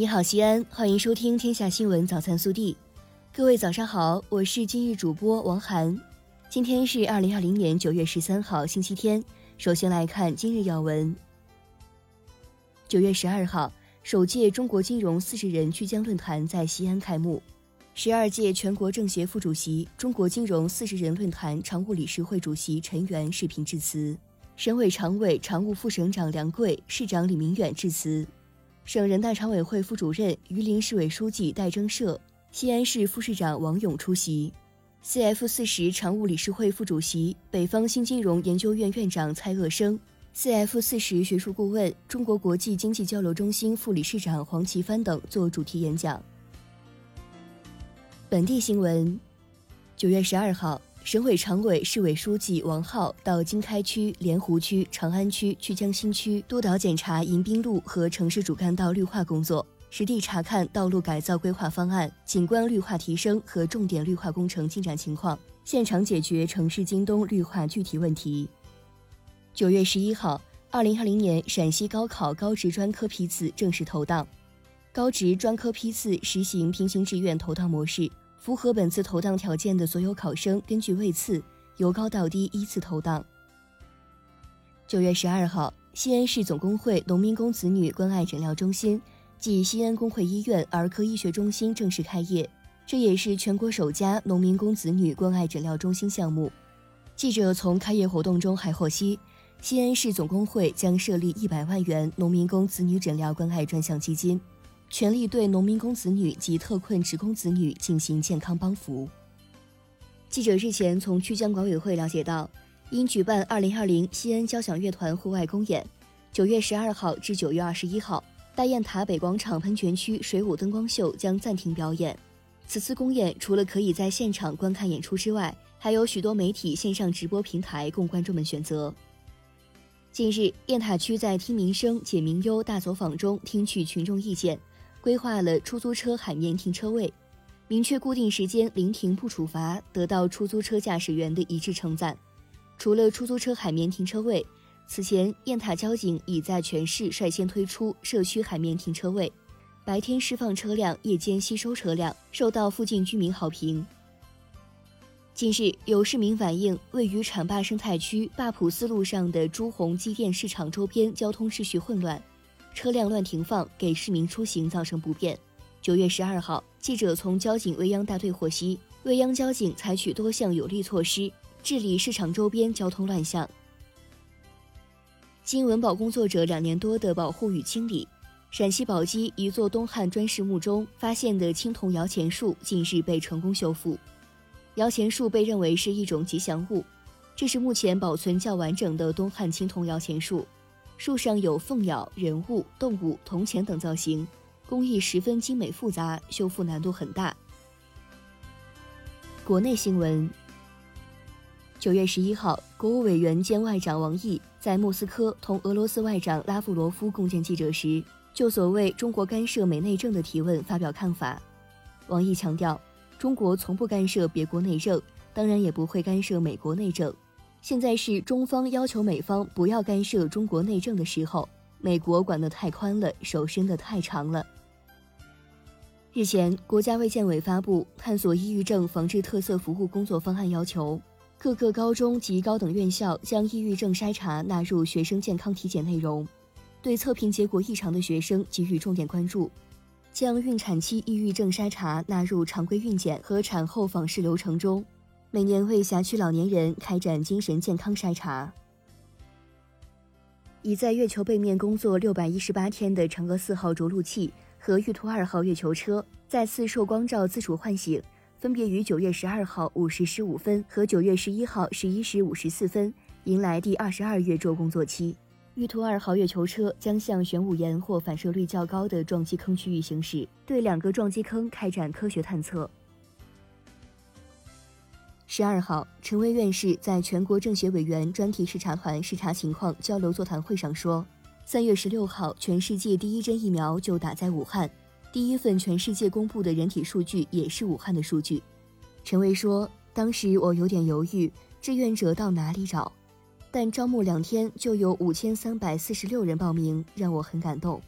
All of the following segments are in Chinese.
你好，西安，欢迎收听《天下新闻早餐速递》。各位早上好，我是今日主播王涵。今天是二零二零年九月十三号，星期天。首先来看今日要闻。九月十二号，首届中国金融四十人聚江论坛在西安开幕。十二届全国政协副主席、中国金融四十人论坛常务理事会主席陈元视频致辞，省委常委、常务副省长梁贵、市长李明远致辞，省人大常委会副主任、榆林市委书记戴征社、西安市副市长王勇出席。CF 四十常务理事会副主席、北方新金融研究院院长蔡鄂生，CF 四十学术顾问、中国国际经济交流中心副理事长黄奇帆等做主题演讲。本地新闻：九月十二号，省委常委、市委书记王浩到经开区、莲湖区、长安区、曲江新区督导检查迎宾路和城市主干道绿化工作。实地查看道路改造规划方案、景观绿化提升和重点绿化工程进展情况，现场解决城市京东绿化具体问题。九月十一号，二零二零年陕西高考高职专科批次正式投档，高职专科批次实行平行志愿投档模式，符合本次投档条件的所有考生根据位次由高到低依次投档。九月十二号，西安市总工会农民工子女关爱诊疗中心。暨西安工会医院儿科医学中心正式开业，这也是全国首家农民工子女关爱诊疗中心项目。记者从开业活动中还获悉，西安市总工会将设立一百万元农民工子女诊疗关爱专项基金，全力对农民工子女及特困职工子女进行健康帮扶。记者日前从曲江管委会了解到，因举办二零二零西安交响乐团户外公演，九月十二号至九月二十一号。大雁塔北广场喷泉区水舞灯光秀将暂停表演。此次公演除了可以在现场观看演出之外，还有许多媒体线上直播平台供观众们选择。近日，雁塔区在听民生、解民忧大走访中听取群众意见，规划了出租车海面停车位，明确固定时间临停不处罚，得到出租车驾驶员的一致称赞。除了出租车海面停车位。此前，雁塔交警已在全市率先推出社区海面停车位，白天释放车辆，夜间吸收车辆，受到附近居民好评。近日，有市民反映，位于浐灞生态区坝浦寺路上的朱红机电市场周边交通秩序混乱，车辆乱停放，给市民出行造成不便。九月十二号，记者从交警未央大队获悉，未央交警采取多项有力措施，治理市场周边交通乱象。经文保工作者两年多的保护与清理，陕西宝鸡一座东汉砖石墓中发现的青铜摇钱树近日被成功修复。摇钱树被认为是一种吉祥物，这是目前保存较完整的东汉青铜摇钱树。树上有凤鸟、人物、动物、铜钱等造型，工艺十分精美复杂，修复难度很大。国内新闻。九月十一号，国务委员兼外长王毅在莫斯科同俄罗斯外长拉夫罗夫共见记者时，就所谓中国干涉美内政的提问发表看法。王毅强调，中国从不干涉别国内政，当然也不会干涉美国内政。现在是中方要求美方不要干涉中国内政的时候，美国管得太宽了，手伸得太长了。日前，国家卫健委发布《探索抑郁症防治特色服务工作方案》，要求。各个高中及高等院校将抑郁症筛查纳入学生健康体检内容，对测评结果异常的学生给予重点关注，将孕产期抑郁症筛查纳入常规孕检和产后访视流程中，每年为辖区老年人开展精神健康筛查。已在月球背面工作六百一十八天的嫦娥四号着陆器和玉兔二号月球车再次受光照自主唤醒。分别于九月十二号五时十五分和九月十一号十一时五十四分迎来第二十二月昼工作期。玉兔二号月球车将向玄武岩或反射率较高的撞击坑区域行驶，对两个撞击坑开展科学探测。十二号，陈薇院士在全国政协委员专题视察团视察情况交流座谈会上说，三月十六号，全世界第一针疫苗就打在武汉。第一份全世界公布的人体数据也是武汉的数据。陈薇说：“当时我有点犹豫，志愿者到哪里找？但招募两天就有五千三百四十六人报名，让我很感动。”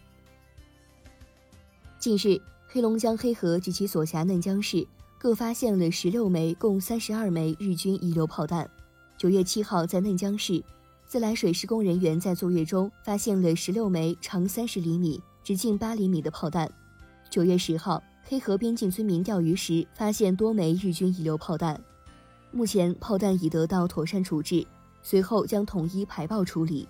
近日，黑龙江黑河及其所辖嫩江市各发现了十六枚共三十二枚日军遗留炮弹。九月七号，在嫩江市，自来水施工人员在作业中发现了十六枚长三十厘米、直径八厘米的炮弹。九月十号，黑河边境村民钓鱼时发现多枚日军遗留炮弹。目前，炮弹已得到妥善处置，随后将统一排爆处理。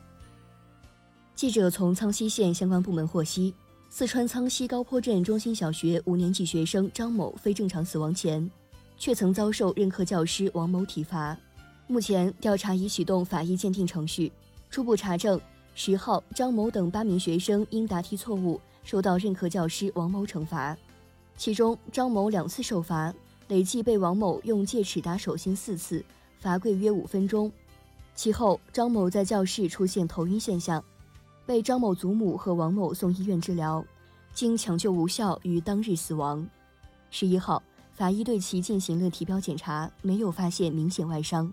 记者从苍溪县相关部门获悉。四川苍溪高坡镇中心小学五年级学生张某非正常死亡前，却曾遭受任课教师王某体罚。目前调查已启动法医鉴定程序，初步查证，十号张某等八名学生因答题错误受到任课教师王某惩罚，其中张某两次受罚，累计被王某用戒尺打手心四次，罚跪约五分钟。其后张某在教室出现头晕现象。被张某祖母和王某送医院治疗，经抢救无效，于当日死亡。十一号，法医对其进行了体表检查，没有发现明显外伤。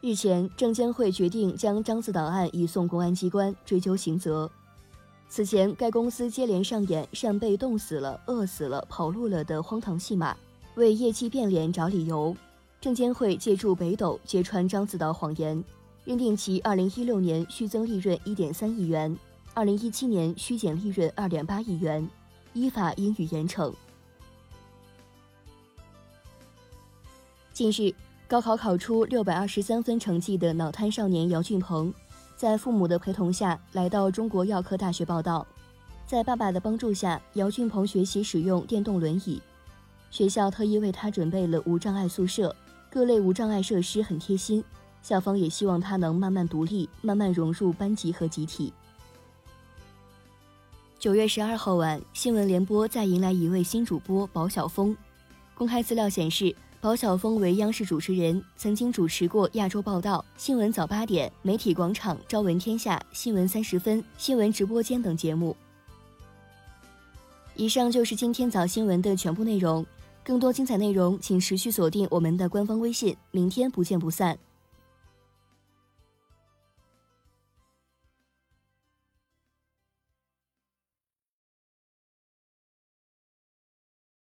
日前，证监会决定将张子岛案移送公安机关追究刑责。此前，该公司接连上演扇贝冻死了、饿死了、跑路了的荒唐戏码，为业绩变脸找理由。证监会借助北斗揭穿张子的谎言。认定其二零一六年虚增利润一点三亿元，二零一七年虚减利润二点八亿元，依法应予严惩。近日，高考考出六百二十三分成绩的脑瘫少年姚俊鹏，在父母的陪同下来到中国药科大学报道。在爸爸的帮助下，姚俊鹏学习使用电动轮椅，学校特意为他准备了无障碍宿舍，各类无障碍设施很贴心。校方也希望他能慢慢独立，慢慢融入班级和集体。九月十二号晚，新闻联播再迎来一位新主播保晓峰。公开资料显示，保晓峰为央视主持人，曾经主持过《亚洲报道》《新闻早八点》《媒体广场》《朝闻天下》《新闻三十分》《新闻直播间》等节目。以上就是今天早新闻的全部内容。更多精彩内容，请持续锁定我们的官方微信。明天不见不散。